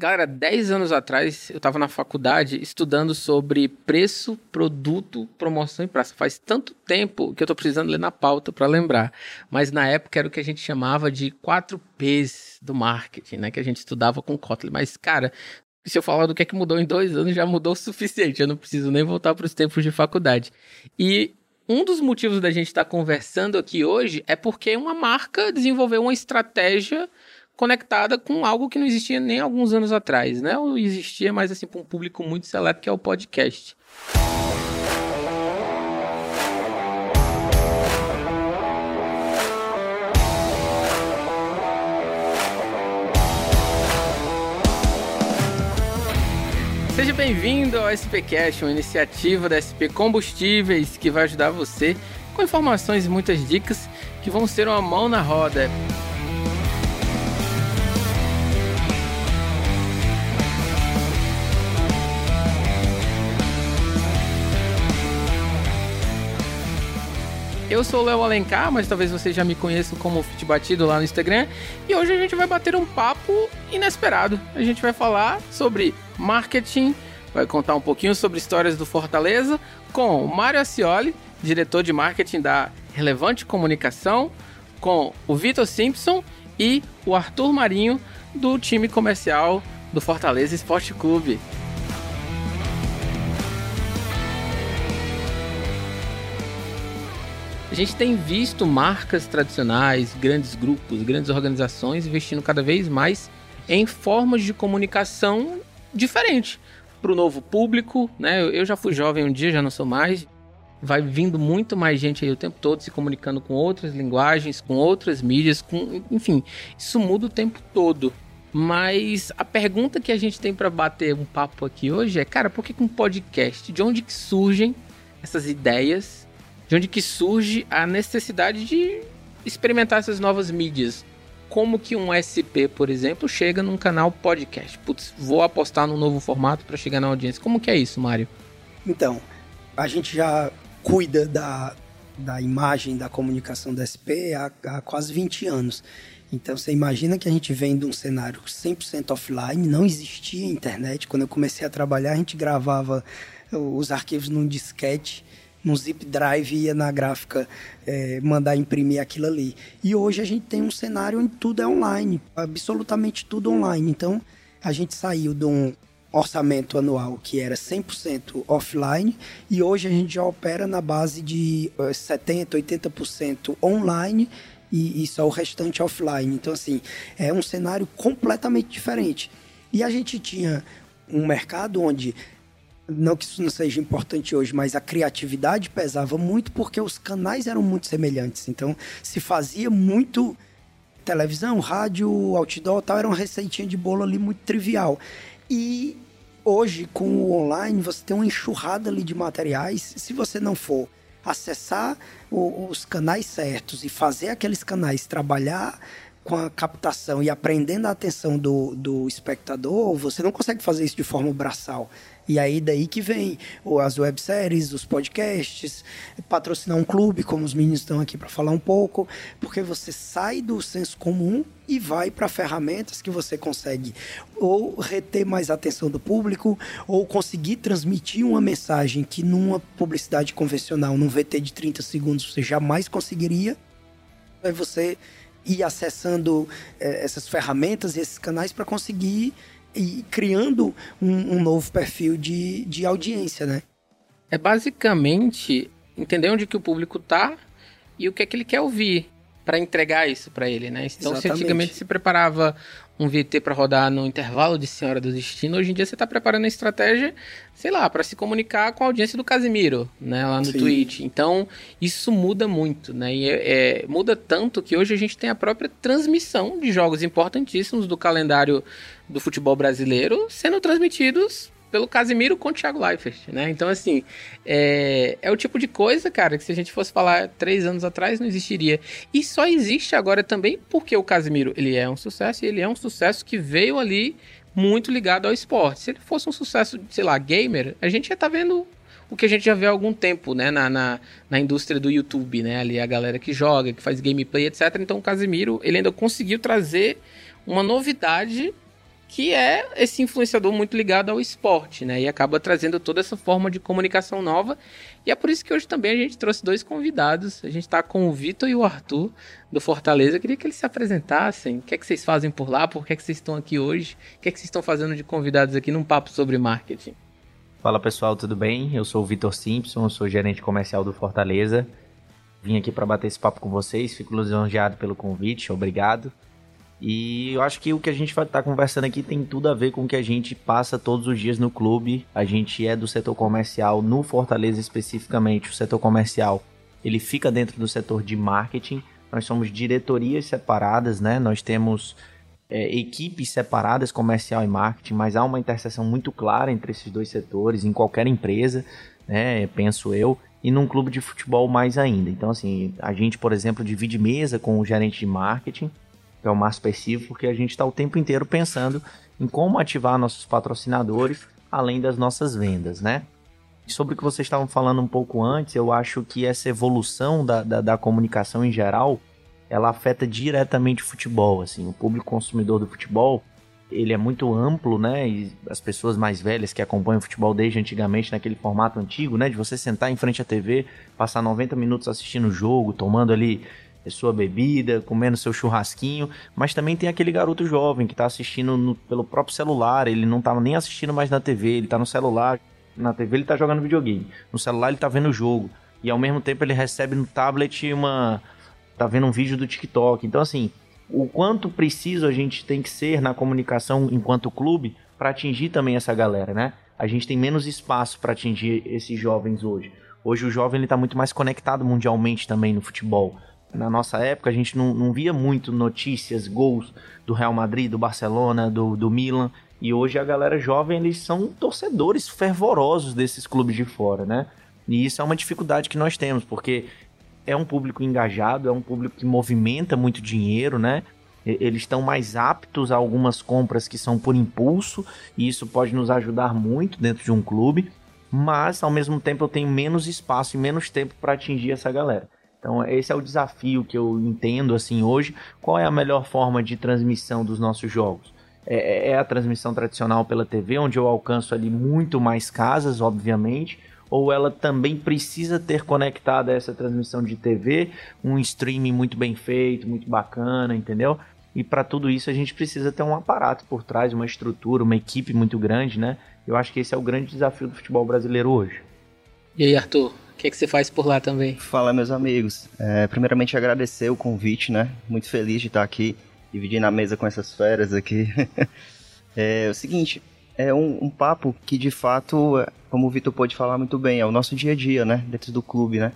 Galera, 10 anos atrás eu estava na faculdade estudando sobre preço, produto, promoção e praça. Faz tanto tempo que eu estou precisando ler na pauta para lembrar. Mas na época era o que a gente chamava de 4 P's do marketing, né? Que a gente estudava com Kotlin. Mas, cara, se eu falar do que é que mudou em dois anos, já mudou o suficiente. Eu não preciso nem voltar para os tempos de faculdade. E um dos motivos da gente estar tá conversando aqui hoje é porque uma marca desenvolveu uma estratégia conectada com algo que não existia nem alguns anos atrás, né? Ou existia, mas assim, para um público muito seleto, que é o podcast. Seja bem-vindo ao SPCast, uma iniciativa da SP Combustíveis que vai ajudar você com informações e muitas dicas que vão ser uma mão na roda. Eu sou o Léo Alencar, mas talvez você já me conheça como Fit Batido lá no Instagram. E hoje a gente vai bater um papo inesperado. A gente vai falar sobre marketing, vai contar um pouquinho sobre histórias do Fortaleza com o Mário Ascioli, diretor de marketing da Relevante Comunicação, com o Vitor Simpson e o Arthur Marinho do time comercial do Fortaleza Esporte Clube. Gente tem visto marcas tradicionais, grandes grupos, grandes organizações investindo cada vez mais em formas de comunicação diferente para o novo público, né? Eu já fui jovem um dia, já não sou mais. Vai vindo muito mais gente aí o tempo todo se comunicando com outras linguagens, com outras mídias, com, enfim, isso muda o tempo todo. Mas a pergunta que a gente tem para bater um papo aqui hoje é, cara, por que um podcast? De onde que surgem essas ideias de onde que surge a necessidade de experimentar essas novas mídias. Como que um SP, por exemplo, chega num canal podcast? Putz, vou apostar num novo formato para chegar na audiência. Como que é isso, Mário? Então, a gente já cuida da, da imagem da comunicação da SP há, há quase 20 anos. Então você imagina que a gente vem de um cenário 100% offline, não existia internet. Quando eu comecei a trabalhar, a gente gravava os arquivos num disquete num zip drive ia na gráfica é, mandar imprimir aquilo ali. E hoje a gente tem um cenário onde tudo é online, absolutamente tudo online. Então a gente saiu de um orçamento anual que era 100% offline e hoje a gente já opera na base de 70%, é, 80% online e, e só o restante offline. Então, assim, é um cenário completamente diferente. E a gente tinha um mercado onde não que isso não seja importante hoje, mas a criatividade pesava muito porque os canais eram muito semelhantes. Então, se fazia muito televisão, rádio, outdoor, tal, era uma receitinha de bolo ali muito trivial. E hoje, com o online, você tem uma enxurrada ali de materiais. Se você não for acessar o, os canais certos e fazer aqueles canais trabalhar com a captação e aprendendo a atenção do, do espectador, você não consegue fazer isso de forma braçal. E aí daí que vem as webséries, os podcasts, patrocinar um clube, como os meninos estão aqui para falar um pouco, porque você sai do senso comum e vai para ferramentas que você consegue ou reter mais atenção do público ou conseguir transmitir uma mensagem que numa publicidade convencional, num VT de 30 segundos, você jamais conseguiria. Aí você ir acessando é, essas ferramentas e esses canais para conseguir e criando um, um novo perfil de, de audiência, né? É basicamente entender onde que o público tá e o que é que ele quer ouvir para entregar isso para ele, né? Então, Exatamente. se antigamente se preparava um VT para rodar no intervalo de Senhora do Destino, hoje em dia você está preparando a estratégia, sei lá, para se comunicar com a audiência do Casimiro, né, lá no Sim. Twitch. Então, isso muda muito, né? E é, é, muda tanto que hoje a gente tem a própria transmissão de jogos importantíssimos do calendário do futebol brasileiro sendo transmitidos pelo Casimiro com o Thiago Leifert, né? Então, assim, é, é o tipo de coisa, cara, que se a gente fosse falar três anos atrás, não existiria. E só existe agora também porque o Casimiro, ele é um sucesso e ele é um sucesso que veio ali muito ligado ao esporte. Se ele fosse um sucesso, sei lá, gamer, a gente já tá vendo o que a gente já vê há algum tempo, né, na, na, na, indústria do YouTube, né, ali a galera que joga, que faz gameplay, etc. Então o Casimiro, ele ainda conseguiu trazer uma novidade que é esse influenciador muito ligado ao esporte, né? E acaba trazendo toda essa forma de comunicação nova. E é por isso que hoje também a gente trouxe dois convidados. A gente está com o Vitor e o Arthur do Fortaleza. Eu queria que eles se apresentassem. O que é que vocês fazem por lá? Por que é que vocês estão aqui hoje? O que é que vocês estão fazendo de convidados aqui num papo sobre marketing? Fala pessoal, tudo bem? Eu sou o Vitor Simpson, sou gerente comercial do Fortaleza. Vim aqui para bater esse papo com vocês. Fico lisonjeado pelo convite. Obrigado. E eu acho que o que a gente vai estar tá conversando aqui tem tudo a ver com o que a gente passa todos os dias no clube. A gente é do setor comercial, no Fortaleza especificamente, o setor comercial, ele fica dentro do setor de marketing. Nós somos diretorias separadas, né? Nós temos é, equipes separadas, comercial e marketing, mas há uma interseção muito clara entre esses dois setores em qualquer empresa, né? Penso eu. E num clube de futebol mais ainda. Então, assim, a gente, por exemplo, divide mesa com o gerente de marketing que é o Márcio Percivo, porque a gente está o tempo inteiro pensando em como ativar nossos patrocinadores além das nossas vendas, né? Sobre o que vocês estavam falando um pouco antes, eu acho que essa evolução da, da, da comunicação em geral, ela afeta diretamente o futebol, assim, o público consumidor do futebol, ele é muito amplo, né? E as pessoas mais velhas que acompanham o futebol desde antigamente, naquele formato antigo, né? De você sentar em frente à TV, passar 90 minutos assistindo o jogo, tomando ali sua bebida, comendo seu churrasquinho, mas também tem aquele garoto jovem que está assistindo no, pelo próprio celular, ele não tá nem assistindo mais na TV, ele está no celular, na TV ele está jogando videogame, no celular ele está vendo o jogo, e ao mesmo tempo ele recebe no tablet uma... tá vendo um vídeo do TikTok, então assim, o quanto preciso a gente tem que ser na comunicação enquanto clube para atingir também essa galera, né? A gente tem menos espaço para atingir esses jovens hoje. Hoje o jovem está muito mais conectado mundialmente também no futebol. Na nossa época, a gente não, não via muito notícias, gols do Real Madrid, do Barcelona, do, do Milan. E hoje a galera jovem, eles são torcedores fervorosos desses clubes de fora, né? E isso é uma dificuldade que nós temos, porque é um público engajado, é um público que movimenta muito dinheiro, né? Eles estão mais aptos a algumas compras que são por impulso, e isso pode nos ajudar muito dentro de um clube, mas ao mesmo tempo eu tenho menos espaço e menos tempo para atingir essa galera. Então, esse é o desafio que eu entendo assim hoje. Qual é a melhor forma de transmissão dos nossos jogos? É, é, é a transmissão tradicional pela TV, onde eu alcanço ali muito mais casas, obviamente, ou ela também precisa ter conectada essa transmissão de TV, um streaming muito bem feito, muito bacana, entendeu? E para tudo isso a gente precisa ter um aparato por trás, uma estrutura, uma equipe muito grande, né? Eu acho que esse é o grande desafio do futebol brasileiro hoje. E aí, Arthur, que, que você faz por lá também? Fala, meus amigos. É, primeiramente, agradecer o convite, né? Muito feliz de estar aqui, dividindo a mesa com essas feras aqui. é, o seguinte, é um, um, papo que, de fato, como o Vitor pôde falar muito bem, é o nosso dia a dia, né? Dentro do clube, né?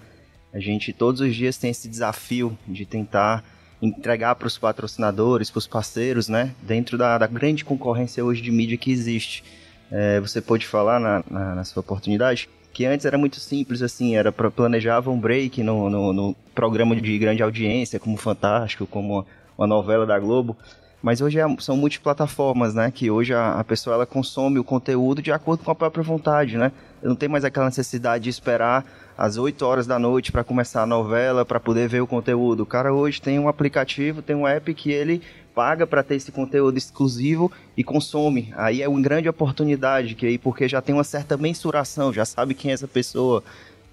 A gente todos os dias tem esse desafio de tentar entregar para os patrocinadores, para os parceiros, né? Dentro da, da, grande concorrência hoje de mídia que existe. É, você pôde falar na, na, na sua oportunidade que antes era muito simples, assim, era planejava um break no, no, no, programa de grande audiência, como Fantástico, como uma novela da Globo. Mas hoje é, são multiplataformas, né? Que hoje a, a, pessoa ela consome o conteúdo de acordo com a própria vontade, né? Não tem mais aquela necessidade de esperar às 8 horas da noite para começar a novela, para poder ver o conteúdo. O cara hoje tem um aplicativo, tem um app que ele paga para ter esse conteúdo exclusivo e consome. Aí é uma grande oportunidade, que aí porque já tem uma certa mensuração, já sabe quem é essa pessoa,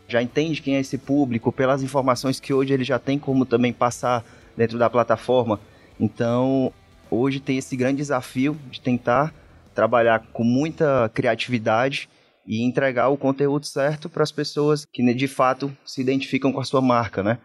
já entende quem é esse público, pelas informações que hoje ele já tem como também passar dentro da plataforma. Então, hoje tem esse grande desafio de tentar trabalhar com muita criatividade e entregar o conteúdo certo para as pessoas que de fato se identificam com a sua marca, né?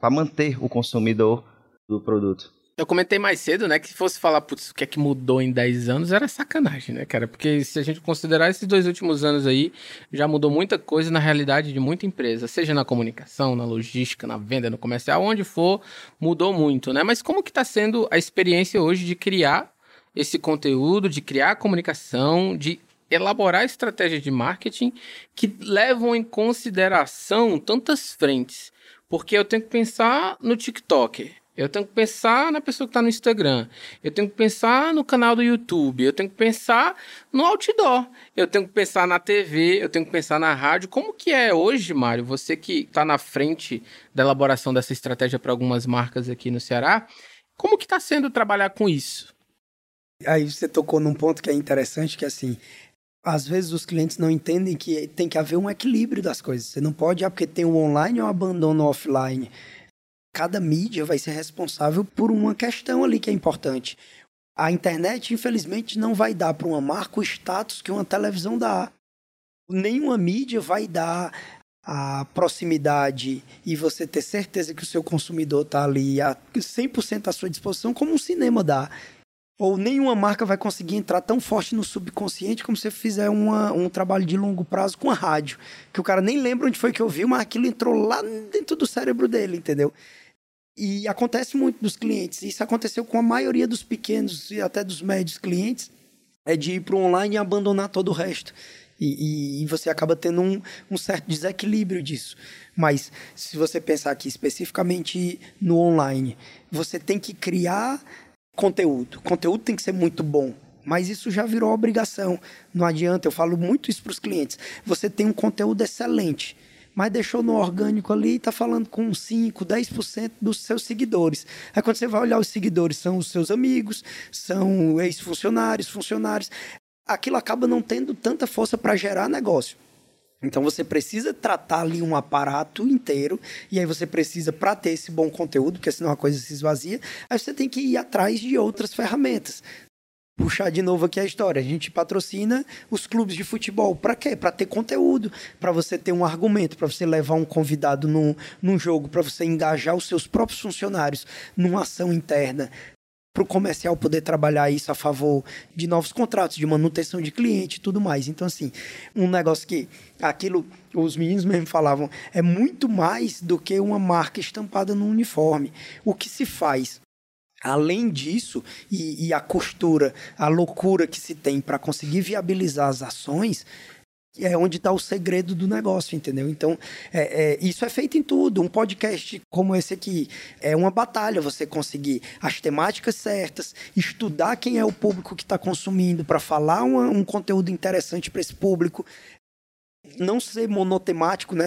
Para manter o consumidor do produto. Eu comentei mais cedo, né, que se fosse falar, putz, o que é que mudou em 10 anos, era sacanagem, né, cara? Porque se a gente considerar esses dois últimos anos aí, já mudou muita coisa na realidade de muita empresa, seja na comunicação, na logística, na venda, no comercial, onde for, mudou muito, né? Mas como que tá sendo a experiência hoje de criar esse conteúdo, de criar comunicação, de elaborar estratégias de marketing que levam em consideração tantas frentes? Porque eu tenho que pensar no TikTok, eu tenho que pensar na pessoa que está no Instagram. Eu tenho que pensar no canal do YouTube. Eu tenho que pensar no outdoor. Eu tenho que pensar na TV. Eu tenho que pensar na rádio. Como que é hoje, Mário? Você que está na frente da elaboração dessa estratégia para algumas marcas aqui no Ceará. Como que está sendo trabalhar com isso? Aí você tocou num ponto que é interessante, que é assim, às vezes os clientes não entendem que tem que haver um equilíbrio das coisas. Você não pode, ah, porque tem o online ou abandono o offline. Cada mídia vai ser responsável por uma questão ali que é importante. A internet, infelizmente, não vai dar para uma marca o status que uma televisão dá. Nenhuma mídia vai dar a proximidade e você ter certeza que o seu consumidor está ali a 100% à sua disposição, como um cinema dá. Ou nenhuma marca vai conseguir entrar tão forte no subconsciente como se fizer uma, um trabalho de longo prazo com a rádio. Que o cara nem lembra onde foi que eu vi, mas aquilo entrou lá dentro do cérebro dele, entendeu? E acontece muito dos clientes. Isso aconteceu com a maioria dos pequenos e até dos médios clientes. É de ir para o online e abandonar todo o resto. E, e, e você acaba tendo um, um, certo desequilíbrio disso. Mas se você pensar aqui especificamente no online, você tem que criar conteúdo. Conteúdo tem que ser muito bom. Mas isso já virou obrigação. Não adianta, eu falo muito isso para os clientes. Você tem um conteúdo excelente mas deixou no orgânico ali e está falando com 5, 10% dos seus seguidores. Aí quando você vai olhar os seguidores, são os seus amigos, são ex-funcionários, funcionários. Aquilo acaba não tendo tanta força para gerar negócio. Então você precisa tratar ali um aparato inteiro, e aí você precisa, para ter esse bom conteúdo, porque senão a coisa se esvazia, aí você tem que ir atrás de outras ferramentas puxar de novo aqui a história. A gente patrocina os clubes de futebol. Para quê? Para ter conteúdo, para você ter um argumento, para você levar um convidado num, num jogo, para você engajar os seus próprios funcionários numa ação interna. Para o comercial poder trabalhar isso a favor de novos contratos, de manutenção de cliente e tudo mais. Então, assim, um negócio que aquilo, os meninos mesmo falavam, é muito mais do que uma marca estampada no uniforme. O que se faz Além disso, e, e, a costura, a loucura que se tem para conseguir viabilizar as ações, é onde está o segredo do negócio, entendeu? Então, é, é, isso é feito em tudo. Um podcast como esse aqui é uma batalha você conseguir as temáticas certas, estudar quem é o público que está consumindo para falar uma, um conteúdo interessante para esse público. Não ser monotemático, né?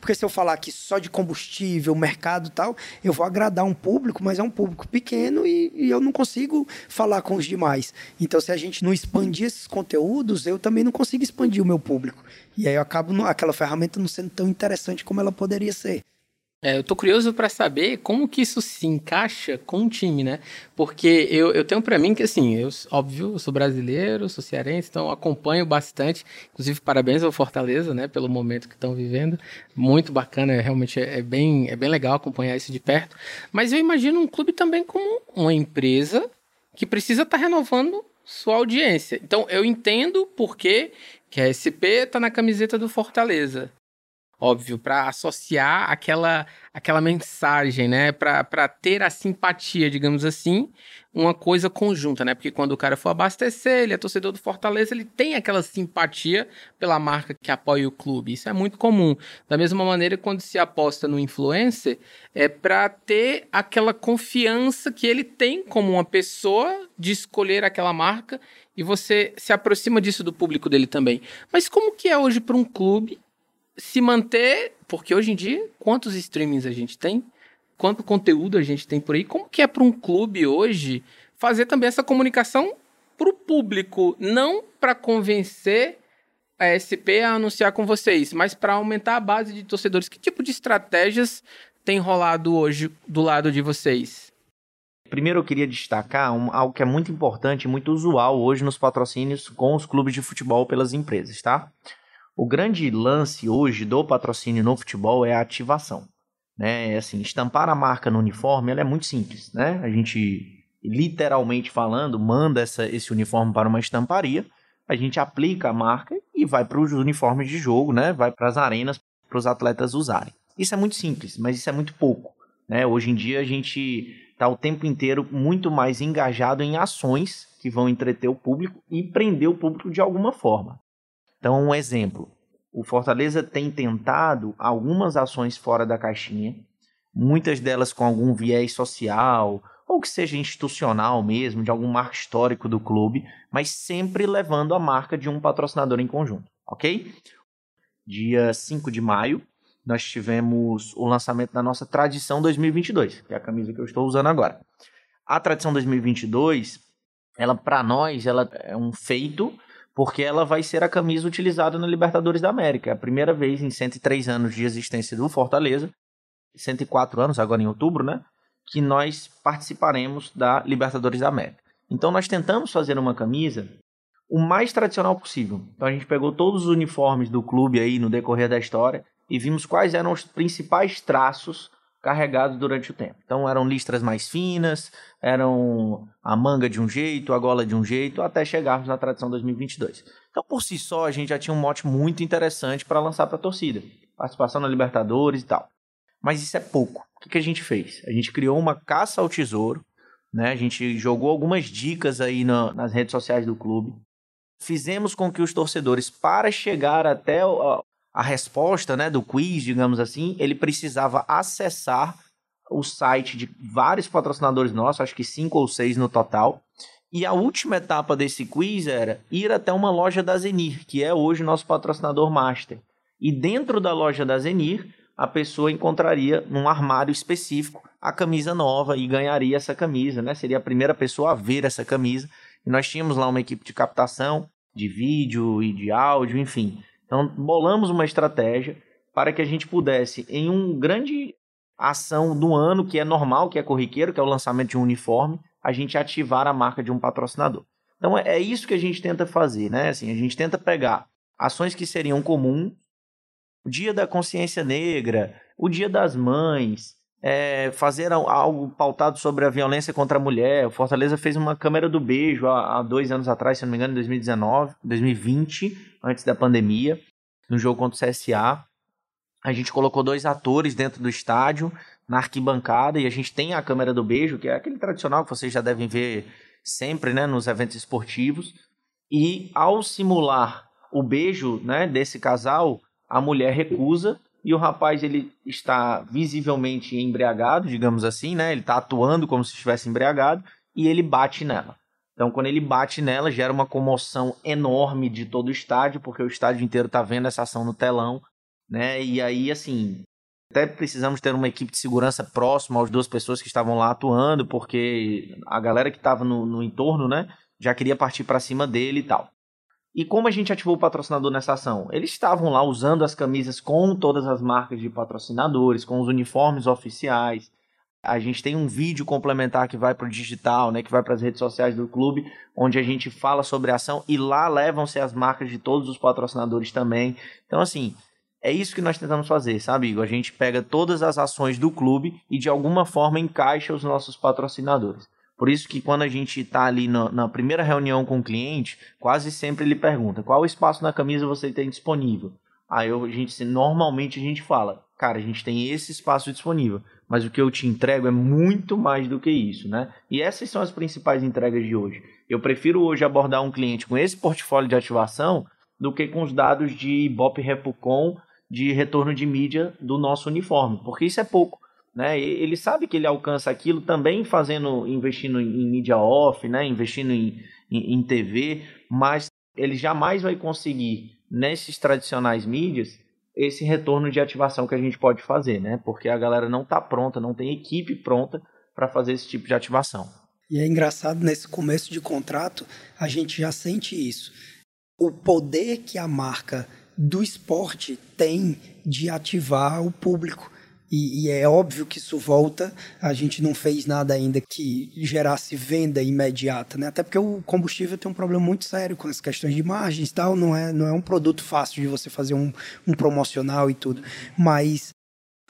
Porque se eu falar aqui só de combustível, mercado e tal, eu vou agradar um público, mas é um público pequeno e, e, eu não consigo falar com os demais. Então, se a gente não expandir esses conteúdos, eu também não consigo expandir o meu público. E aí eu acabo aquela ferramenta não sendo tão interessante como ela poderia ser. É, eu tô curioso para saber como que isso se encaixa com o time, né? Porque eu, eu tenho para mim que, assim, eu, óbvio, eu sou brasileiro, sou cearense, então acompanho bastante. Inclusive, parabéns ao Fortaleza, né, pelo momento que estão vivendo. Muito bacana, é, realmente é, é, bem, é bem legal acompanhar isso de perto. Mas eu imagino um clube também como uma empresa que precisa estar tá renovando sua audiência. Então, eu entendo por que, a SP está na camiseta do Fortaleza óbvio, para associar aquela, aquela mensagem, né? Para ter a simpatia, digamos assim, uma coisa conjunta, né? Porque quando o cara for abastecer, ele é torcedor do Fortaleza, ele tem aquela simpatia pela marca que apoia o clube. Isso é muito comum. Da mesma maneira, quando se aposta no influencer, é para ter aquela confiança que ele tem como uma pessoa de escolher aquela marca e você se aproxima disso do público dele também. Mas como que é hoje para um clube se manter, porque hoje em dia, quantos streamings a gente tem? Quanto conteúdo a gente tem por aí? Como que é para um clube hoje fazer também essa comunicação para o público, não para convencer a SP a anunciar com vocês, mas para aumentar a base de torcedores? Que tipo de estratégias tem rolado hoje do lado de vocês? Primeiro eu queria destacar um, algo que é muito importante, muito usual hoje nos patrocínios com os clubes de futebol pelas empresas, tá? O grande lance hoje do patrocínio no futebol é a ativação. Né? É assim, estampar a marca no uniforme é muito simples. Né? A gente, literalmente falando, manda essa, esse uniforme para uma estamparia, a gente aplica a marca e vai para os uniformes de jogo, né? vai para as arenas para os atletas usarem. Isso é muito simples, mas isso é muito pouco. Né? Hoje em dia a gente está o tempo inteiro muito mais engajado em ações que vão entreter o público e prender o público de alguma forma. Então, um exemplo: o Fortaleza tem tentado algumas ações fora da caixinha, muitas delas com algum viés social ou que seja institucional mesmo, de algum marco histórico do clube, mas sempre levando a marca de um patrocinador em conjunto, ok? Dia 5 de maio, nós tivemos o lançamento da nossa Tradição 2022, que é a camisa que eu estou usando agora. A Tradição 2022 ela para nós ela é um feito porque ela vai ser a camisa utilizada na Libertadores da América. É a primeira vez em 103 anos de existência do Fortaleza, 104 anos agora em outubro, né, que nós participaremos da Libertadores da América. Então nós tentamos fazer uma camisa o mais tradicional possível. Então a gente pegou todos os uniformes do clube aí no decorrer da história e vimos quais eram os principais traços carregados durante o tempo. Então eram listras mais finas, eram a manga de um jeito, a gola de um jeito, até chegarmos na tradição 2022. Então por si só a gente já tinha um mote muito interessante para lançar para a torcida, participação na Libertadores e tal. Mas isso é pouco. O que, que a gente fez? A gente criou uma caça ao tesouro, né? A gente jogou algumas dicas aí na, nas redes sociais do clube. Fizemos com que os torcedores, para chegar até a resposta né, do quiz, digamos assim, ele precisava acessar o site de vários patrocinadores nossos, acho que cinco ou seis no total. E a última etapa desse quiz era ir até uma loja da Zenir, que é hoje nosso patrocinador master. E dentro da loja da Zenir, a pessoa encontraria num armário específico a camisa nova e ganharia essa camisa, né? Seria a primeira pessoa a ver essa camisa. E nós tínhamos lá uma equipe de captação de vídeo e de áudio, enfim. Então, bolamos uma estratégia para que a gente pudesse, em um grande ação do ano, que é normal, que é corriqueiro, que é o lançamento de um uniforme, a gente ativar a marca de um patrocinador. Então, é, é isso que a gente tenta fazer, né? Assim, a gente tenta pegar ações que seriam comuns, o Dia da Consciência Negra, o Dia das Mães, é, fazer algo pautado sobre a violência contra a mulher. O Fortaleza fez uma câmera do beijo há, há, dois anos atrás, se não me engano, em 2019, 2020, antes da pandemia, no jogo contra o CSA. A gente colocou dois atores dentro do estádio, na arquibancada, e a gente tem a câmera do beijo, que é aquele tradicional que vocês já devem ver sempre né, nos eventos esportivos. E ao simular o beijo né, desse casal, a mulher recusa e o rapaz ele está visivelmente embriagado, digamos assim, né? Ele está atuando como se estivesse embriagado e ele bate nela. Então, quando ele bate nela, gera uma comoção enorme de todo o estádio, porque o estádio inteiro está vendo essa ação no telão, né? E aí, assim, até precisamos ter uma equipe de segurança próxima às duas pessoas que estavam lá atuando, porque a galera que estava no, no entorno, né, já queria partir para cima dele e tal. E como a gente ativou o patrocinador nessa ação? Eles estavam lá usando as camisas com todas as marcas de patrocinadores, com os uniformes oficiais. A gente tem um vídeo complementar que vai para o digital, né, que vai para as redes sociais do clube, onde a gente fala sobre a ação e lá levam-se as marcas de todos os patrocinadores também. Então, assim, é isso que nós tentamos fazer, sabe, Igor? A gente pega todas as ações do clube e de alguma forma encaixa os nossos patrocinadores. Por isso que quando a gente está ali no, na primeira reunião com o cliente, quase sempre ele pergunta qual espaço na camisa você tem disponível. Aí a gente normalmente a gente fala, cara, a gente tem esse espaço disponível, mas o que eu te entrego é muito mais do que isso, né? E essas são as principais entregas de hoje. Eu prefiro hoje abordar um cliente com esse portfólio de ativação do que com os dados de Ibope Repucon de retorno de mídia do nosso uniforme, porque isso é pouco. Né? Ele sabe que ele alcança aquilo também fazendo, investindo em, mídia off, né? investindo em, em, em TV, mas ele jamais vai conseguir nesses tradicionais mídias esse retorno de ativação que a gente pode fazer, né? Porque a galera não está pronta, não tem equipe pronta para fazer esse tipo de ativação. E é engraçado, nesse começo de contrato, a gente já sente isso. O poder que a marca do esporte tem de ativar o público. E, e, é óbvio que isso volta. A gente não fez nada ainda que gerasse venda imediata, né? Até porque o combustível tem um problema muito sério com as questões de margens e tal. Não é, não é um produto fácil de você fazer um, um promocional e tudo. Mas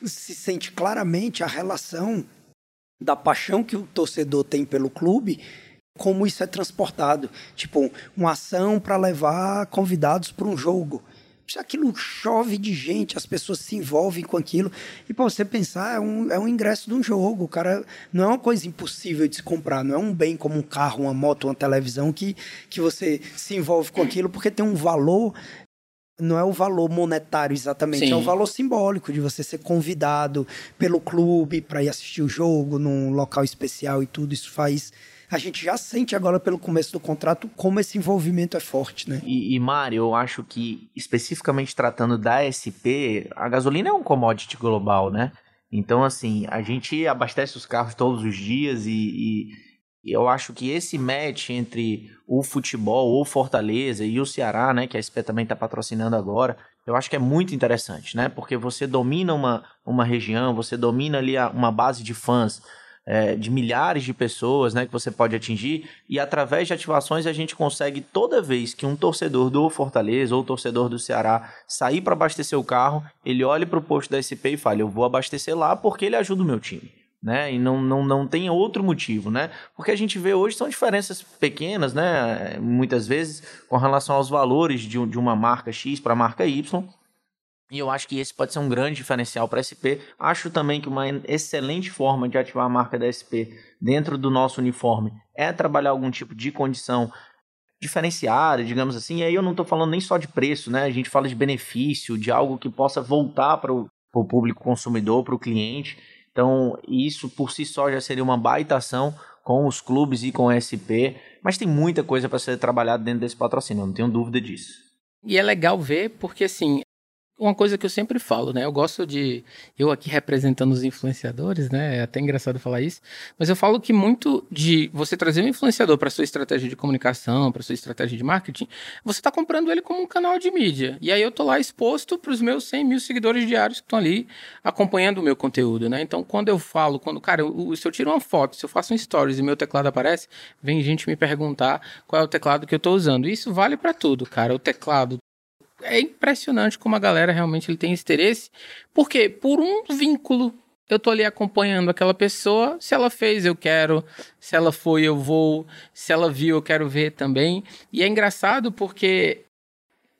se sente claramente a relação da paixão que o torcedor tem pelo clube como isso é transportado. Tipo, uma ação para levar convidados para um jogo aquilo chove de gente, as pessoas se envolvem com aquilo. E para você pensar, é um, é um ingresso de um jogo. O cara não é uma coisa impossível de se comprar, não é um bem como um carro, uma moto, uma televisão que, que você se envolve com aquilo porque tem um valor. Não é o valor monetário exatamente, Sim. é o valor simbólico de você ser convidado pelo clube para ir assistir o jogo num local especial e tudo. Isso faz a gente já sente agora pelo começo do contrato como esse envolvimento é forte, né? E, e Mário, eu acho que especificamente tratando da SP, a gasolina é um commodity global, né? Então, assim, a gente abastece os carros todos os dias e, e, eu acho que esse match entre o futebol, o Fortaleza e o Ceará, né, que a SP também está patrocinando agora, eu acho que é muito interessante, né? Porque você domina uma, uma região, você domina ali uma base de fãs é, de milhares de pessoas, né, que você pode atingir, e através de ativações a gente consegue toda vez que um torcedor do Fortaleza ou torcedor do Ceará sair para abastecer o carro, ele olha para o posto da SP e fala: "Eu vou abastecer lá porque ele ajuda o meu time" né? E não, não, não tem outro motivo, né? Porque a gente vê hoje são diferenças pequenas, né? Muitas vezes com relação aos valores de, de uma marca X para a marca Y. E eu acho que esse pode ser um grande diferencial para a SP. Acho também que uma excelente forma de ativar a marca da SP dentro do nosso uniforme é trabalhar algum tipo de condição diferenciada, digamos assim. E aí eu não estou falando nem só de preço, né? A gente fala de benefício, de algo que possa voltar para o público consumidor, para o cliente. Então, isso por si só já seria uma baita ação com os clubes e com o SP, mas tem muita coisa para ser trabalhada dentro desse patrocínio, não tenho dúvida disso. E é legal ver porque assim, uma coisa que eu sempre falo, né? Eu gosto de. Eu aqui representando os influenciadores, né? É até engraçado falar isso. Mas eu falo que muito de você trazer um influenciador para sua estratégia de comunicação, para sua estratégia de marketing, você está comprando ele como um canal de mídia. E aí eu tô lá exposto para os meus 100 mil seguidores diários que estão ali acompanhando o meu conteúdo, né? Então, quando eu falo, quando, cara, eu, se eu tiro uma foto, se eu faço um stories e meu teclado aparece, vem gente me perguntar qual é o teclado que eu estou usando. Isso vale para tudo, cara. O teclado é impressionante como a galera realmente ele tem interesse. Porque por um vínculo eu tô ali acompanhando aquela pessoa. Se ela fez, eu quero. Se ela foi, eu vou. Se ela viu, eu quero ver também. E é engraçado porque,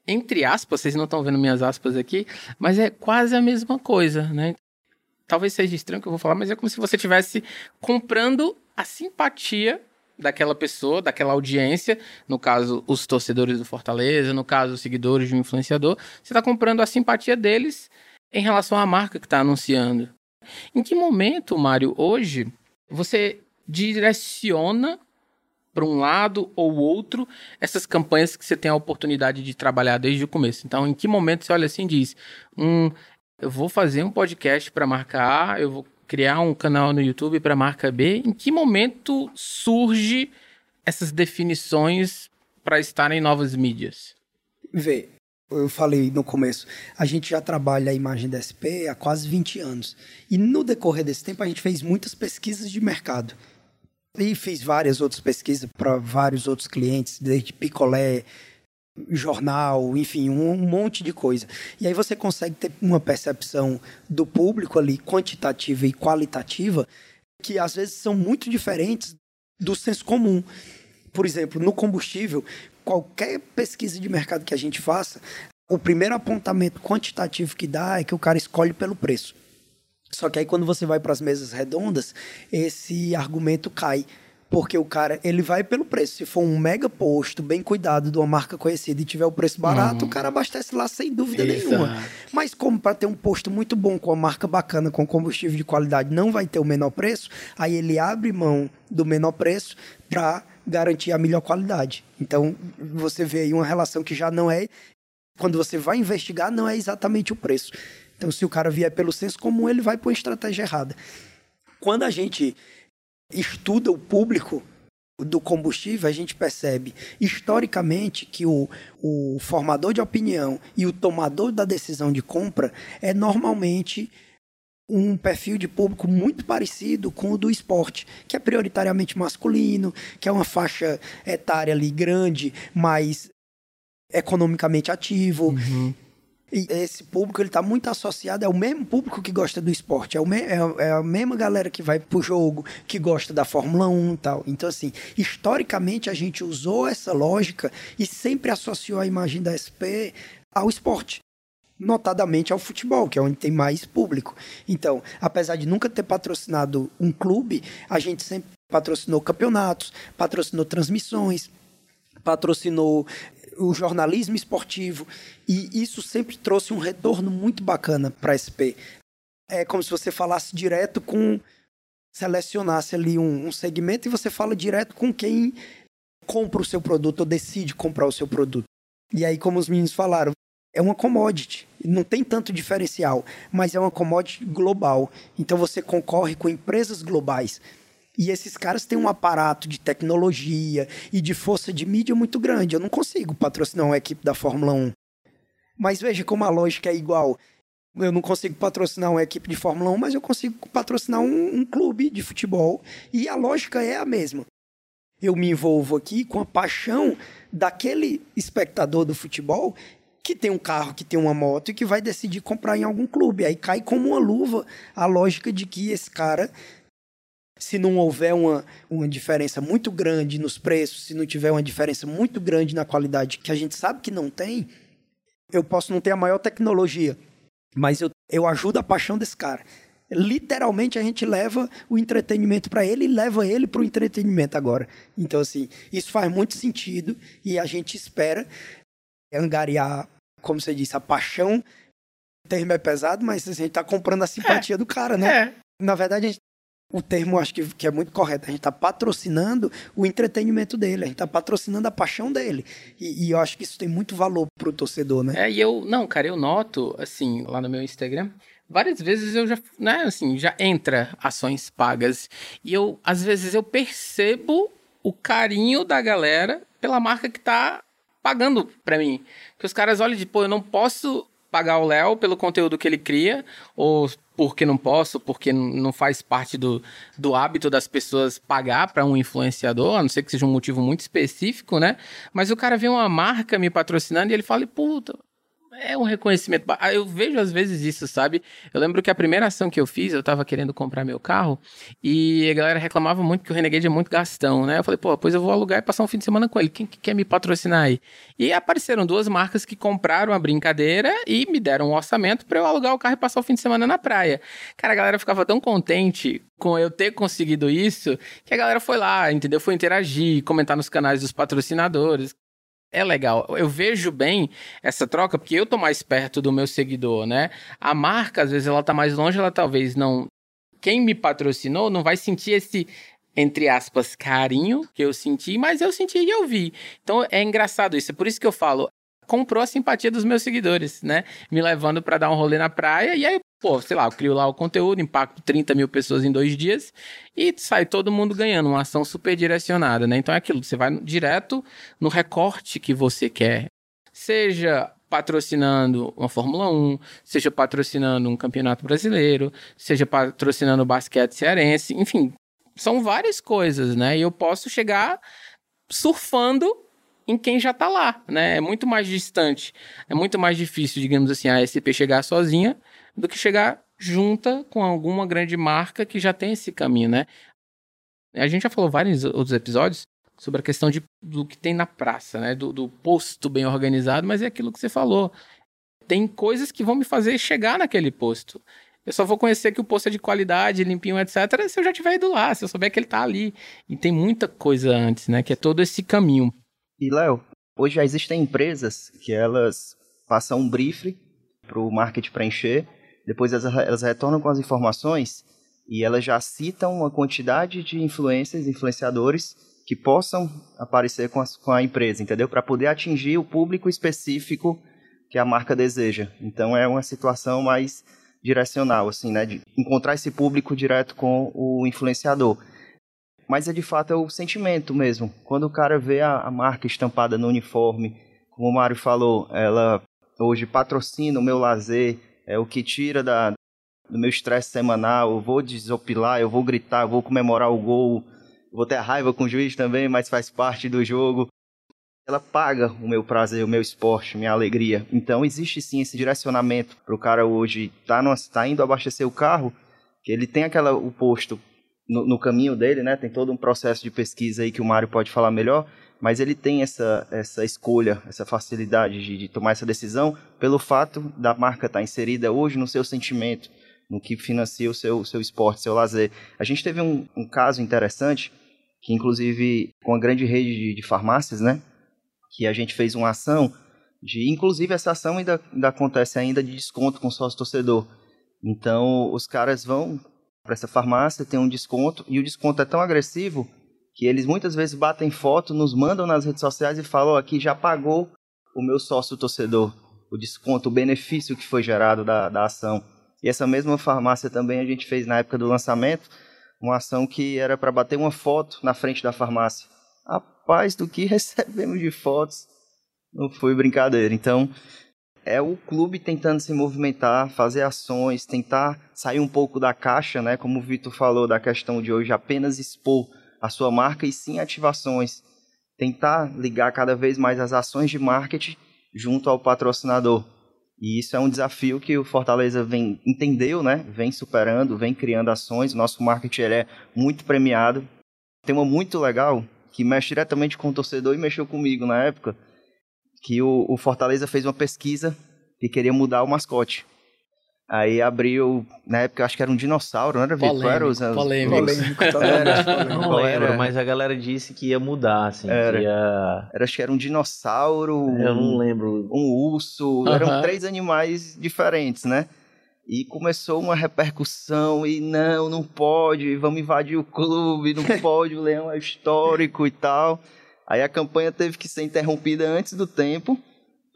entre aspas, vocês não estão vendo minhas aspas aqui, mas é quase a mesma coisa, né? Talvez seja estranho que eu vou falar, mas é como se você estivesse comprando a simpatia daquela pessoa, daquela audiência, no caso, os torcedores do Fortaleza, no caso, os seguidores de um influenciador, você está comprando a simpatia deles em relação à marca que está anunciando. Em que momento, Mário, hoje, você direciona para um lado ou outro essas campanhas que você tem a oportunidade de trabalhar desde o começo? Então, em que momento você olha assim e diz: hum, eu vou fazer um podcast para marca A, eu vou criar um canal no YouTube para a marca B, em que momento surge essas definições para estar em novas mídias? Vê, eu falei no começo, a gente já trabalha a imagem da SP há quase 20 anos. E no decorrer desse tempo a gente fez muitas pesquisas de mercado. E fiz várias outras pesquisas para vários outros clientes, desde picolé, jornal, enfim, um, monte de coisa. E aí você consegue ter uma percepção do público ali, quantitativa e qualitativa, que às vezes são muito diferentes do senso comum. Por exemplo, no combustível, qualquer pesquisa de mercado que a gente faça, o primeiro apontamento quantitativo que dá é que o cara escolhe pelo preço. Só que aí quando você vai para as mesas redondas, esse argumento cai porque o cara, ele vai pelo preço. Se for um mega posto, bem cuidado, de uma marca conhecida e tiver o preço barato, uhum. o cara abastece lá sem dúvida Exato. nenhuma. Mas como para ter um posto muito bom, com uma marca bacana, com combustível de qualidade, não vai ter o menor preço, aí ele abre mão do menor preço para garantir a melhor qualidade. Então, você vê aí uma relação que já não é... Quando você vai investigar, não é exatamente o preço. Então, se o cara vier pelo senso comum, ele vai por uma estratégia errada. Quando a gente estuda o público do combustível, a gente percebe historicamente que o, o formador de opinião e o tomador da decisão de compra é normalmente um perfil de público muito parecido com o do esporte, que é prioritariamente masculino, que é uma faixa etária ali grande, mais economicamente ativo. Uhum. E esse público ele está muito associado, é o mesmo público que gosta do esporte, é, o me, é, é, a mesma galera que vai pro jogo, que gosta da Fórmula 1 e tal. Então, assim, historicamente a gente usou essa lógica e sempre associou a imagem da SP ao esporte notadamente ao futebol, que é onde tem mais público. Então, apesar de nunca ter patrocinado um clube, a gente sempre patrocinou campeonatos, patrocinou transmissões, patrocinou o jornalismo esportivo, e isso sempre trouxe um retorno muito bacana para a SP. É como se você falasse direto com. selecionasse ali um, um segmento e você fala direto com quem compra o seu produto ou decide comprar o seu produto. E aí, como os meninos falaram, é uma commodity. Não tem tanto diferencial, mas é uma commodity global. Então você concorre com empresas globais. E esses caras têm um aparato de tecnologia e de força de mídia muito grande. Eu não consigo patrocinar uma equipe da Fórmula 1. Mas veja como a lógica é igual. Eu não consigo patrocinar uma equipe de Fórmula 1, mas eu consigo patrocinar um, um clube de futebol. E a lógica é a mesma. Eu me envolvo aqui com a paixão daquele espectador do futebol que tem um carro, que tem uma moto e que vai decidir comprar em algum clube. Aí cai como uma luva a lógica de que esse cara, se não houver uma, uma diferença muito grande nos preços, se não tiver uma diferença muito grande na qualidade, que a gente sabe que não tem, eu posso não ter a maior tecnologia, mas eu, eu ajudo a paixão desse cara. Literalmente a gente leva o entretenimento para ele e leva ele para o entretenimento agora. Então, assim, isso faz muito sentido e a gente espera angariar como você disse, a paixão. O termo é pesado, mas a gente tá comprando a simpatia é. do cara, né? É. Na verdade, gente, o termo acho que, que é muito correto. A gente tá patrocinando o entretenimento dele, a gente tá patrocinando a paixão dele. E, e eu acho que isso tem muito valor pro torcedor, né? É, e eu, não, cara, eu noto, assim, lá no meu Instagram, várias vezes eu já, né, assim, já entra ações pagas. E eu, às vezes, eu percebo o carinho da galera pela marca que tá pagando pra mim. Que os caras olham de, pô, eu não posso pagar o Léo pelo conteúdo que ele cria, ou porque não posso, porque não faz parte do, do hábito das pessoas pagar para um influenciador, a não ser que seja um motivo muito específico, né? Mas o cara vê uma marca me patrocinando e ele fala, puta, é um reconhecimento. Ah, eu vejo às vezes isso, sabe? Eu lembro que a primeira ação que eu fiz, eu tava querendo comprar meu carro e a galera reclamava muito que o Renegade é muito gastão, né? Eu falei, pô, pois eu vou alugar e passar um fim de semana com ele. Quem que quer me patrocinar aí? E apareceram duas marcas que compraram a brincadeira e me deram um orçamento para eu alugar o carro e passar o fim de semana na praia. Cara, a galera ficava tão contente com eu ter conseguido isso que a galera foi lá, entendeu? Foi interagir, comentar nos canais dos patrocinadores é legal. Eu vejo bem essa troca porque eu tô mais perto do meu seguidor, né? A marca, às vezes, ela tá mais longe, ela talvez não. Quem me patrocinou não vai sentir esse, entre aspas, carinho que eu senti, mas eu senti e eu vi. Então é engraçado isso. É por isso que eu falo, comprou a simpatia dos meus seguidores, né? Me levando para dar um rolê na praia. E aí, pô, sei lá, eu crio lá o conteúdo, impacto 30 mil pessoas em dois dias e sai todo mundo ganhando, uma ação super direcionada, né? Então é aquilo, você vai direto no recorte que você quer. Seja patrocinando uma Fórmula 1, seja patrocinando um campeonato brasileiro, seja patrocinando o basquete cearense, enfim, são várias coisas, né? E eu posso chegar surfando em quem já está lá, né? É muito mais distante, é muito mais difícil, digamos assim, a SP chegar sozinha do que chegar junta com alguma grande marca que já tem esse caminho, né? A gente já falou vários outros episódios sobre a questão de, do que tem na praça, né? Do, do posto bem organizado, mas é aquilo que você falou. Tem coisas que vão me fazer chegar naquele posto. Eu só vou conhecer que o posto é de qualidade, limpinho, etc., se eu já tiver ido lá, se eu souber que ele está ali. E tem muita coisa antes, né? Que é todo esse caminho. E, Léo, hoje já existem empresas que elas passam um brief para o marketing preencher, depois elas, elas retornam com as informações e elas já citam uma quantidade de influencers, influenciadores que possam aparecer com, as, com a empresa, entendeu? Para poder atingir o público específico que a marca deseja. Então é uma situação mais direcional, assim, né? De encontrar esse público direto com o influenciador mas é de fato é o sentimento mesmo. Quando o cara vê a, a marca estampada no uniforme, como o Mário falou, ela hoje patrocina o meu lazer, é o que tira da, do meu estresse semanal, eu vou desopilar, eu vou gritar, eu vou comemorar o gol, vou ter raiva com o juiz também, mas faz parte do jogo. Ela paga o meu prazer, o meu esporte, minha alegria. Então existe sim esse direcionamento para o cara hoje tá, no, tá indo abastecer o carro, que ele tem aquela o posto no, no, caminho dele, né? Tem todo um processo de pesquisa aí que o Mário pode falar melhor, mas ele tem essa, essa escolha, essa facilidade de, de tomar essa decisão pelo fato da marca estar tá inserida hoje no seu sentimento, no que financia o seu, seu esporte, seu lazer. A gente teve um, um caso interessante, que inclusive com a grande rede de, de, farmácias, né? Que a gente fez uma ação de, inclusive essa ação ainda, ainda acontece ainda de desconto com sócio torcedor. Então os caras vão para essa farmácia, tem um desconto, e o desconto é tão agressivo que eles muitas vezes batem foto, nos mandam nas redes sociais e falam: oh, aqui já pagou o meu sócio torcedor, o desconto, o benefício que foi gerado da, da ação. E essa mesma farmácia também a gente fez na época do lançamento, uma ação que era para bater uma foto na frente da farmácia. Rapaz, do que recebemos de fotos, não foi brincadeira. Então, é o clube tentando se movimentar, fazer ações, tentar sair um pouco da caixa, né? Como o Vitor falou da questão de hoje, apenas expor a sua marca e sim ativações. Tentar ligar cada vez mais as ações de marketing junto ao patrocinador. E isso é um desafio que o Fortaleza vem entendeu, né? Vem superando, vem criando ações. O nosso marketing é muito premiado. Tem uma muito legal que mexe diretamente com o torcedor e mexeu comigo na época, que o, o Fortaleza fez uma pesquisa que queria mudar o mascote. Aí abriu, na época acho que era um dinossauro, não era, Vitor? Polêmico, era os, polêmico. polêmico era, não lembro, mas a galera disse que ia mudar, assim. Era, ia... era acho que era um dinossauro. Eu não lembro. Um urso, uh -huh. eram três animais diferentes, né? E começou uma repercussão e não, não pode, vamos invadir o clube, não pode, o leão é histórico e tal. Aí a campanha teve que ser interrompida antes do tempo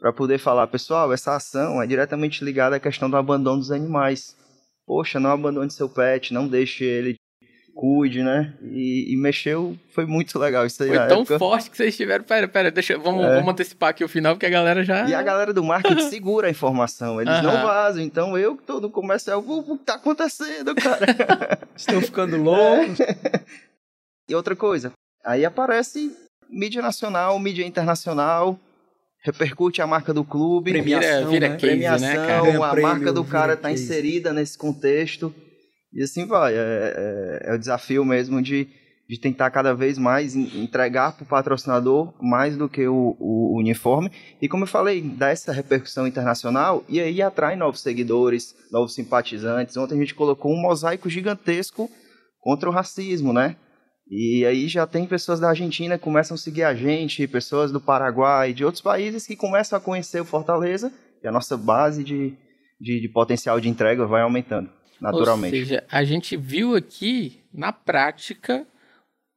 para poder falar, pessoal, essa ação é diretamente ligada à questão do abandono dos animais. Poxa, não abandone seu pet, não deixe ele, cuide, né? E, e mexeu, foi muito legal isso aí. Foi tão época. forte que vocês tiveram. Pera, pera, deixa, vamos, é. vamos antecipar aqui o final, porque a galera já. E a galera do marketing segura a informação, eles uh -huh. não vazam. Então eu que tô no comercial, o que tá acontecendo, cara? Estão ficando loucos. É. E outra coisa, aí aparece mídia nacional, mídia internacional repercute a marca do clube, premiação, vira, vira né? case, premiação, né, cara? a marca do cara está inserida nesse contexto e assim vai. É, é, é, o desafio mesmo de, de tentar cada vez mais entregar para o patrocinador mais do que o, o, uniforme e como eu falei, dar essa repercussão internacional e aí atrai novos seguidores, novos simpatizantes. Ontem a gente colocou um mosaico gigantesco contra o racismo, né? E aí já tem pessoas da Argentina que começam a seguir a gente, pessoas do Paraguai, de outros países que começam a conhecer o Fortaleza e a nossa base de, de, de potencial de entrega vai aumentando naturalmente. Ou seja, a gente viu aqui na prática,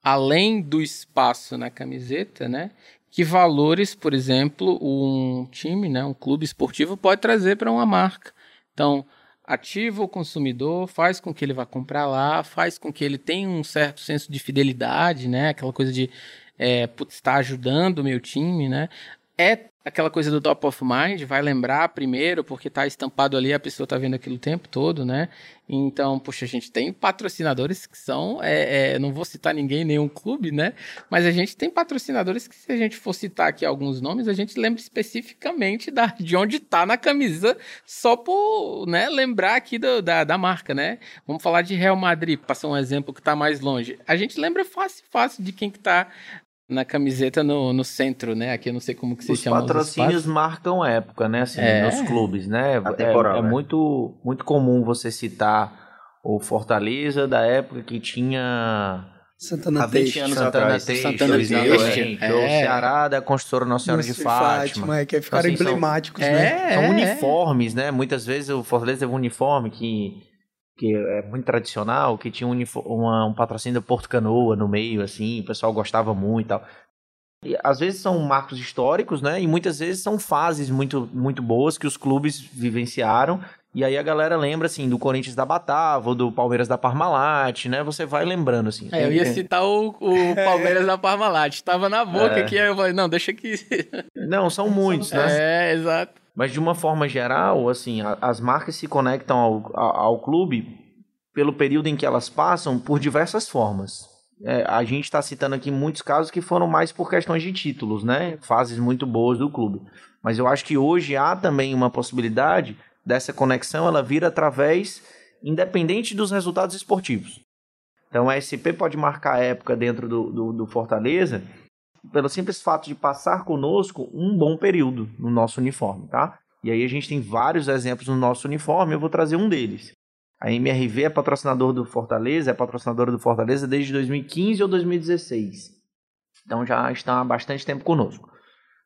além do espaço na camiseta, né? Que valores, por exemplo, um time, né, um clube esportivo pode trazer para uma marca. Então, ativa o consumidor, faz com que ele vá comprar lá, faz com que ele tenha um certo senso de fidelidade, né? Aquela coisa de é, putz, está ajudando o meu time, né? É aquela coisa do top of mind, vai lembrar primeiro, porque está estampado ali, a pessoa está vendo aquilo o tempo todo, né? Então, poxa, a gente tem patrocinadores que são, é, é, não vou citar ninguém, nenhum clube, né? Mas a gente tem patrocinadores que, se a gente for citar aqui alguns nomes, a gente lembra especificamente da, de onde está na camisa, só por né, lembrar aqui do, da, da marca, né? Vamos falar de Real Madrid, passar um exemplo que está mais longe. A gente lembra fácil, fácil de quem que está na camiseta no, no centro, né? Aqui eu não sei como que se os chama. Os patrocínios marcam época, né? Assim, é. nos clubes, né? Temporal, é, é né? muito, muito comum você citar o Fortaleza da época que tinha Santana Há 20 anos Santana atrás. Teixeira, Santana exatamente. É. O Ceará da Construtora Nossa Senhora de Fátima. Fátima é, que ficaram então, assim, emblemáticos, são, né? É, são uniformes, né? Muitas vezes o Fortaleza teve um uniforme que que é muito tradicional, que tinha um, uma, um patrocínio da Porto Canoa no meio, assim, o pessoal gostava muito e tal. E, às vezes são marcos históricos, né? E muitas vezes são fases muito, muito boas que os clubes vivenciaram. E aí a galera lembra, assim, do Corinthians da Batava, ou do Palmeiras da Parmalat, né? Você vai lembrando, assim. É, eu ia citar o, o Palmeiras da Parmalat. Tava na boca é. aqui, aí eu falei, não, deixa que... Não, são muitos, né? É, exato. Mas de uma forma geral, assim, a, as marcas se conectam ao, ao, ao, clube pelo período em que elas passam por diversas formas. É, a gente está citando aqui muitos casos que foram mais por questões de títulos, né? Fases muito boas do clube. Mas eu acho que hoje há também uma possibilidade dessa conexão ela vir através, independente dos resultados esportivos. Então a SP pode marcar a época dentro do, do, do Fortaleza pelo simples fato de passar conosco um bom período no nosso uniforme, tá? E aí a gente tem vários exemplos no nosso uniforme, eu vou trazer um deles. A MRV é patrocinador do Fortaleza, é patrocinadora do Fortaleza desde 2015 ou 2016. Então já está há bastante tempo conosco.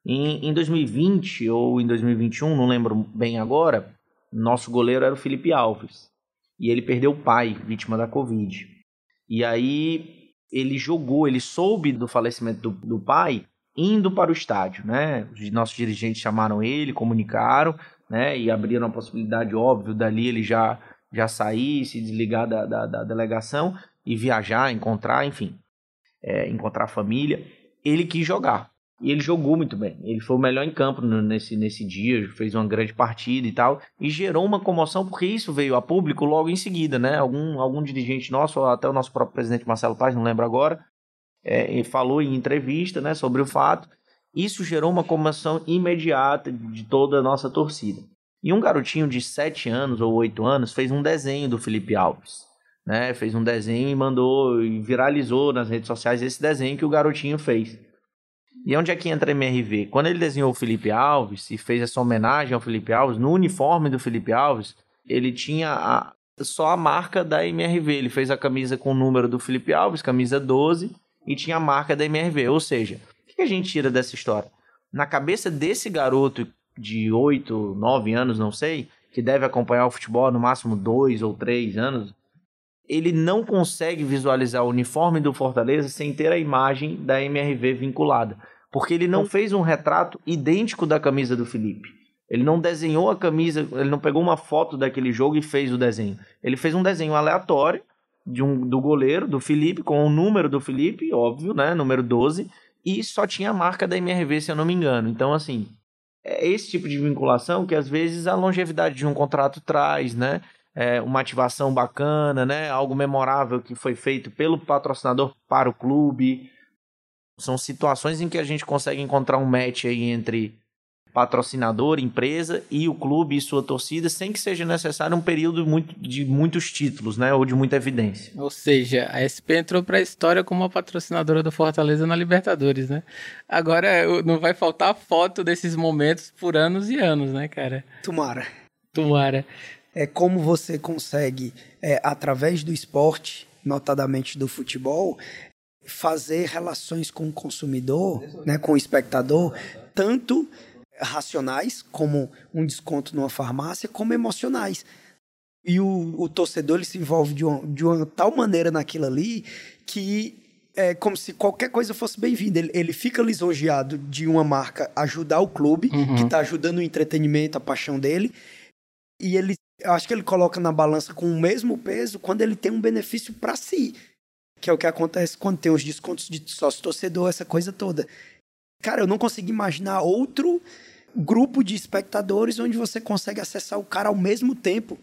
Em, em 2020 ou em 2021, não lembro bem agora, nosso goleiro era o Felipe Alves. E ele perdeu o pai, vítima da Covid. E aí ele jogou, ele soube do falecimento do, do pai indo para o estádio, né? Os nossos dirigentes chamaram ele, comunicaram, né? E abriram a possibilidade, óbvio, dali ele já, já sair, se desligar da, da, da delegação. e viajar, encontrar, enfim, é, encontrar a família, ele quis jogar. E ele jogou muito bem. Ele foi o melhor em campo nesse, nesse dia, fez uma grande partida e tal. E gerou uma comoção, porque isso veio a público logo em seguida, né? Algum, algum dirigente nosso, até o nosso próprio presidente Marcelo Paz, não lembro agora, é, falou em entrevista né, sobre o fato. Isso gerou uma comoção imediata de toda a nossa torcida. E um garotinho de 7 anos ou 8 anos fez um desenho do Felipe Alves. Né? Fez um desenho e mandou, e viralizou nas redes sociais esse desenho que o garotinho fez. E onde é que entra a MRV? Quando ele desenhou o Felipe Alves e fez essa homenagem ao Felipe Alves, no uniforme do Felipe Alves, ele tinha a, só a marca da MRV. Ele fez a camisa com o número do Felipe Alves, camisa 12, e tinha a marca da MRV. Ou seja, o que a gente tira dessa história? Na cabeça desse garoto de 8, 9 anos, não sei, que deve acompanhar o futebol no máximo 2 ou 3 anos, ele não consegue visualizar o uniforme do Fortaleza sem ter a imagem da MRV vinculada. Porque ele não fez um retrato idêntico da camisa do Felipe. Ele não desenhou a camisa, ele não pegou uma foto daquele jogo e fez o desenho. Ele fez um desenho aleatório de um, do goleiro, do Felipe, com o número do Felipe, óbvio, né? Número 12, e só tinha a marca da MRV, se eu não me engano. Então, assim, é esse tipo de vinculação que às vezes a longevidade de um contrato traz, né? É, uma ativação bacana, né? Algo memorável que foi feito pelo patrocinador para o clube. São situações em que a gente consegue encontrar um match aí entre patrocinador, empresa e o clube e sua torcida, sem que seja necessário um período muito, de muitos títulos, né, ou de muita evidência. Ou seja, a SP entrou para a história como a patrocinadora do Fortaleza na Libertadores, né? Agora não vai faltar foto desses momentos por anos e anos, né, cara? Tomara. Tomara é como você consegue, é, através do esporte, notadamente do futebol, fazer relações com o consumidor, né, com o espectador, tanto racionais, como um desconto numa farmácia, como emocionais. E o, o torcedor ele se envolve de uma, de uma tal maneira naquilo ali que é como se qualquer coisa fosse bem-vinda. Ele, ele fica lisonjeado de uma marca ajudar o clube, uhum. que está ajudando o entretenimento, a paixão dele, e ele eu acho que ele coloca na balança com o mesmo peso quando ele tem um benefício para si. Que é o que acontece quando tem os descontos de sócio torcedor, essa coisa toda. Cara, eu não consigo imaginar outro grupo de espectadores onde você consegue acessar o cara ao mesmo tempo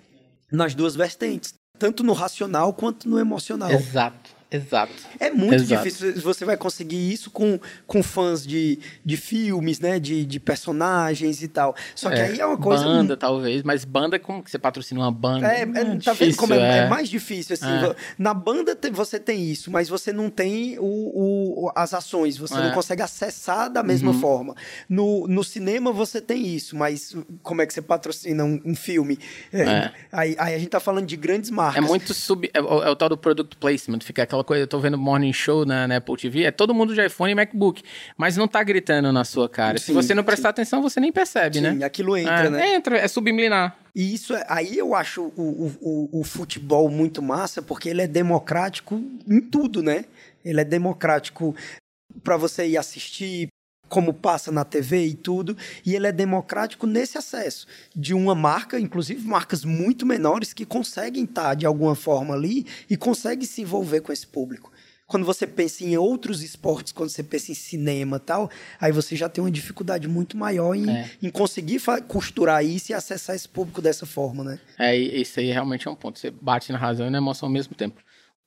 nas duas vertentes, tanto no racional quanto no emocional. Exato. Exato. É muito Exato. difícil. Você vai conseguir isso com, com fãs de, de filmes, né? De, de personagens e tal. Só que é, aí é uma coisa. Banda, talvez, mas banda, como que você patrocina uma banda? É, é, é tá vendo como é, é, é, mais difícil, assim. É. Na banda você tem isso, mas você não tem o, o as ações, você não consegue acessar da mesma uhum. forma. No, no cinema você tem isso, mas como é que você patrocina um, um filme? Aí, aí a gente tá falando de grandes marcas. É muito sub. É, o, o tal do product placement, fica aquela coisa, eu tô vendo Morning Show na, na, Apple TV, é todo mundo de iPhone e MacBook, mas não tá gritando na sua cara. Sim, Se você não prestar sim. atenção, você nem percebe, sim, né? aquilo entra, é, né? Entra, é subliminar. E isso, é, aí eu acho o, o, o, o futebol muito massa, porque ele é democrático em tudo, né? Ele é democrático para você ir assistir, como passa na TV e tudo, e ele é democrático nesse acesso de uma marca, inclusive marcas muito menores que conseguem estar de alguma forma ali e conseguem se envolver com esse público. Quando você pensa em outros esportes, quando você pensa em cinema tal, aí você já tem uma dificuldade muito maior em, é. em conseguir costurar isso e acessar esse público dessa forma, né? É, isso aí realmente é um ponto. Você bate na razão e na emoção ao mesmo tempo.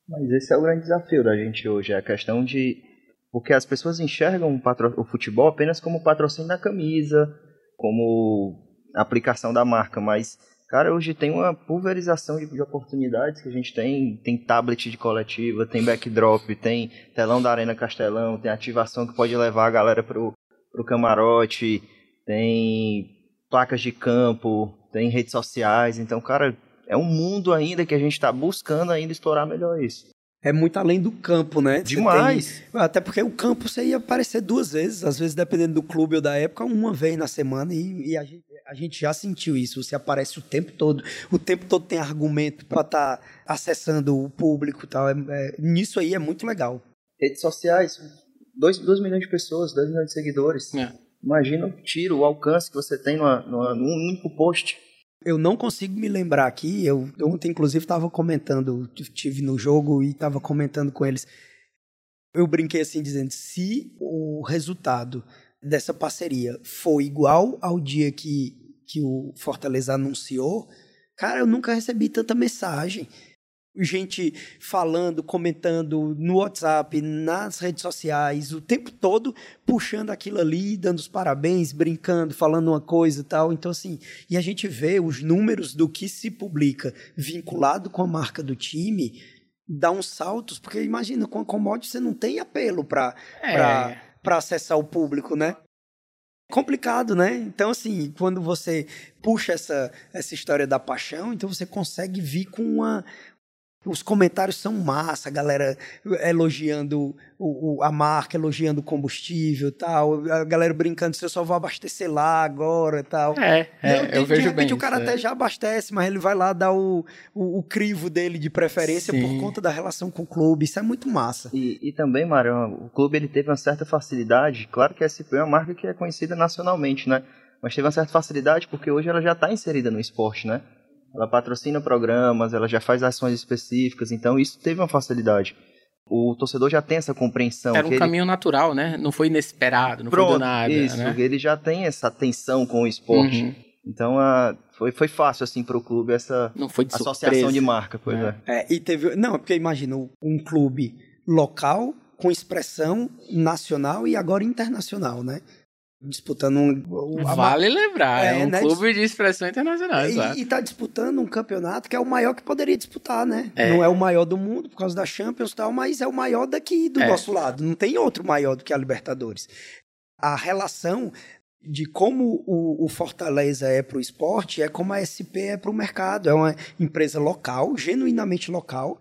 Mas esse é o grande desafio da gente hoje, é a questão de porque as pessoas enxergam o, patro... o futebol apenas como patrocínio da camisa, como aplicação da marca, mas Cara, hoje tem uma pulverização de, de, oportunidades que a gente tem. Tem tablet de coletiva, tem backdrop, tem telão da Arena Castelão, tem ativação que pode levar a galera pro, pro camarote, tem placas de campo, tem redes sociais. Então, cara, é um mundo ainda que a gente está buscando ainda explorar melhor isso é muito além do campo, né? Demais. Tem, até porque o campo você ia aparecer duas vezes, às vezes dependendo do clube ou da época, uma vez na semana e, e a, gente, a, gente, já sentiu isso. Você aparece o tempo todo, o tempo todo tem argumento para estar tá acessando o público e tal. É, é, nisso aí é muito legal. Redes sociais, 2 milhões de pessoas, 2 milhões de seguidores. É. Imagina o tiro, o alcance que você tem numa, numa, num único post. Eu não consigo me lembrar aqui. Eu ontem, inclusive, estava comentando, tive no jogo e estava comentando com eles. Eu brinquei assim, dizendo: se o resultado dessa parceria for igual ao dia que, que o Fortaleza anunciou, cara, eu nunca recebi tanta mensagem gente falando, comentando no WhatsApp, nas redes sociais, o tempo todo puxando aquilo ali, dando os parabéns, brincando, falando uma coisa e tal. Então, assim, e a gente vê os números do que se publica vinculado com a marca do time, dá uns saltos, porque imagina, com a commodity você não tem apelo para é. acessar o público, né? complicado, né? Então, assim, quando você puxa essa, essa história da paixão, então você consegue vir com uma, os comentários são massa, a galera elogiando o, o, a marca, elogiando o combustível tal. A galera brincando se eu só vou abastecer lá agora tal. É, é eu, eu vejo de repente bem. o cara isso, até é. já abastece, mas ele vai lá dar o, o, o crivo dele de preferência Sim. por conta da relação com o clube. Isso é muito massa. E, e também, Mário, o clube ele teve uma certa facilidade. Claro que a SP é uma marca que é conhecida nacionalmente, né? Mas teve uma certa facilidade porque hoje ela já está inserida no esporte, né? Ela patrocina programas, ela já faz ações específicas, então isso teve uma facilidade. O torcedor já tem essa compreensão. Era um ele... caminho natural, né? Não foi inesperado, não Pronto, foi do nada. Isso, né? ele já tem essa atenção com o esporte. Uhum. Então uh, foi, foi fácil assim para o clube essa não foi de associação surpresa. de marca, pois é. é. é. E teve, não, porque imagina um clube local com expressão nacional e agora internacional, né? Disputando um. Vale lembrar, é, é um né? clube de expressão internacional. E, está disputando um campeonato que é o maior que poderia disputar, né? É. Não é o maior do mundo por causa da Champions e tal, mas é o maior daqui do é. nosso lado. Não tem outro maior do que a Libertadores. A relação de como o, o Fortaleza é para o esporte é como a SP é para o mercado. É uma empresa local, genuinamente local,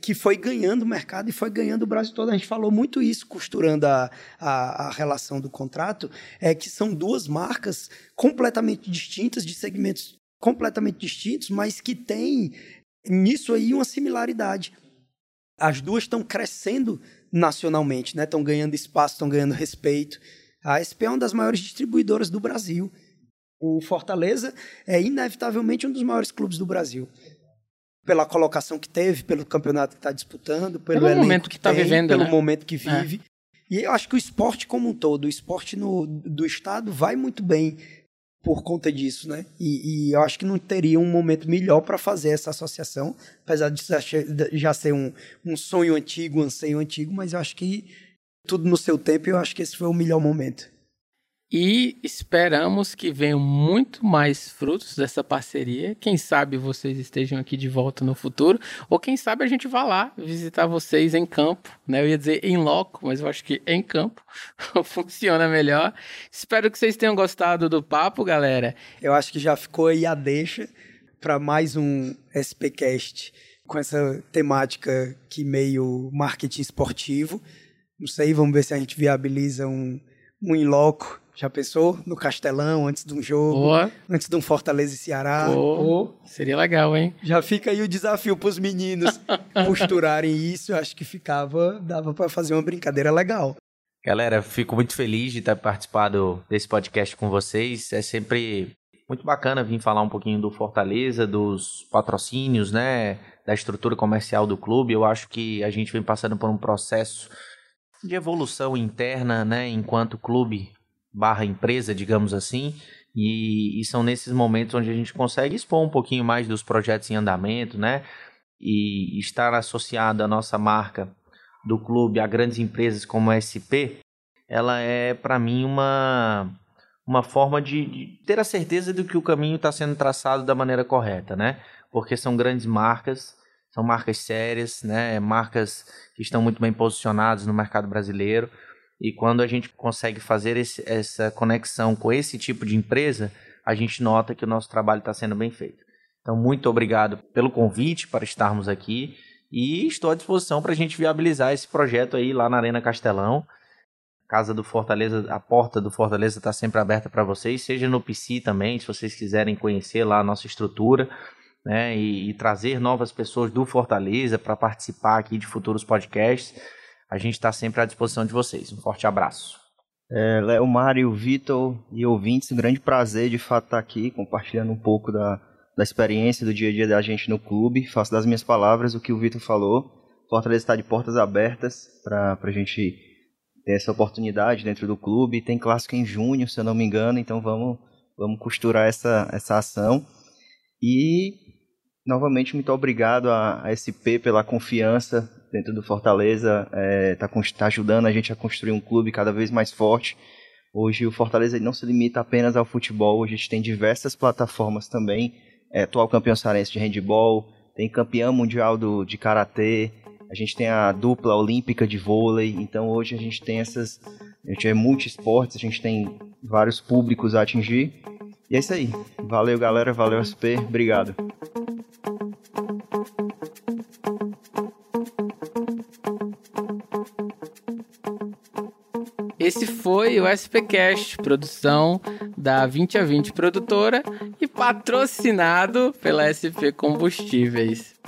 que foi ganhando o mercado e foi ganhando o Brasil todo. A gente falou muito isso, costurando a, a, a, relação do contrato, é que são duas marcas completamente distintas, de segmentos completamente distintos, mas que têm nisso aí uma similaridade. As duas estão crescendo nacionalmente, né? estão ganhando espaço, estão ganhando respeito. A SP é uma das maiores distribuidoras do Brasil. O Fortaleza é inevitavelmente um dos maiores clubes do Brasil pela colocação que teve, pelo campeonato que está disputando, pelo, pelo momento que está vivendo, pelo né? momento que é. vive. É. E eu acho que o esporte como um todo, o esporte no, do estado vai muito bem por conta disso, né? E, e eu acho que não teria um momento melhor para fazer essa associação, apesar de já ser um, um sonho antigo, um anseio antigo, mas eu acho que tudo no seu tempo, eu acho que esse foi o melhor momento. E esperamos que venham muito mais frutos dessa parceria. Quem sabe vocês estejam aqui de volta no futuro, ou quem sabe a gente vá lá visitar vocês em campo, né? Eu ia dizer em loco, mas eu acho que em campo funciona melhor. Espero que vocês tenham gostado do papo, galera. Eu acho que já ficou aí a deixa para mais um SPcast com essa temática que meio marketing esportivo. Não sei, vamos ver se a gente viabiliza um um in loco já pensou? No Castelão, antes de um jogo, Boa. antes de um Fortaleza e Ceará. Oh, seria legal, hein? Já fica aí o desafio para os meninos costurarem isso. Acho que ficava, dava para fazer uma brincadeira legal. Galera, fico muito feliz de estar participado desse podcast com vocês. É sempre muito bacana vir falar um pouquinho do Fortaleza, dos patrocínios, né? Da estrutura comercial do clube. Eu acho que a gente vem passando por um processo de evolução interna, né? Enquanto clube barra empresa, digamos assim, e, e, são nesses momentos onde a gente consegue expor um pouquinho mais dos projetos em andamento, né? E estar associado à nossa marca do clube a grandes empresas como a SP, ela é para mim uma uma forma de, de, ter a certeza de que o caminho está sendo traçado da maneira correta, né? Porque são grandes marcas, são marcas sérias, né? Marcas que estão muito bem posicionadas no mercado brasileiro e quando a gente consegue fazer esse, essa conexão com esse tipo de empresa, a gente nota que o nosso trabalho está sendo bem feito. Então, muito obrigado pelo convite para estarmos aqui e estou à disposição para a gente viabilizar esse projeto aí lá na Arena Castelão. Casa do Fortaleza, a porta do Fortaleza está sempre aberta para vocês, seja no PC também, se vocês quiserem conhecer lá a nossa estrutura. Né, e, e trazer novas pessoas do Fortaleza para participar aqui de futuros podcasts a gente está sempre à disposição de vocês. Um forte abraço. É, Léo, Mário, Vitor e ouvintes, um grande prazer de fato estar aqui compartilhando um pouco da, da experiência do dia a dia da gente no clube. Faço das minhas palavras o que o Vitor falou. Fortaleza está de portas abertas para a gente ter essa oportunidade dentro do clube. Tem clássico em junho, se eu não me engano, então vamos, vamos costurar essa, essa ação. E, novamente, muito obrigado a, a SP pela confiança dentro do Fortaleza. Está é, tá, tá ajudando a gente a construir um clube cada vez mais forte. Hoje o Fortaleza não se limita apenas ao futebol, a gente tem diversas plataformas também. É, atual campeão cearense de handball, tem campeão mundial do, de karatê, a gente tem a dupla olímpica de vôlei, então hoje a gente tem essas. A gente é multi-esportes, a gente tem vários públicos a atingir. E é isso aí. Valeu, galera. Valeu, SP. Obrigado. Esse foi o SPcast, produção da 20 a 20 produtora e patrocinado pela SP Combustíveis.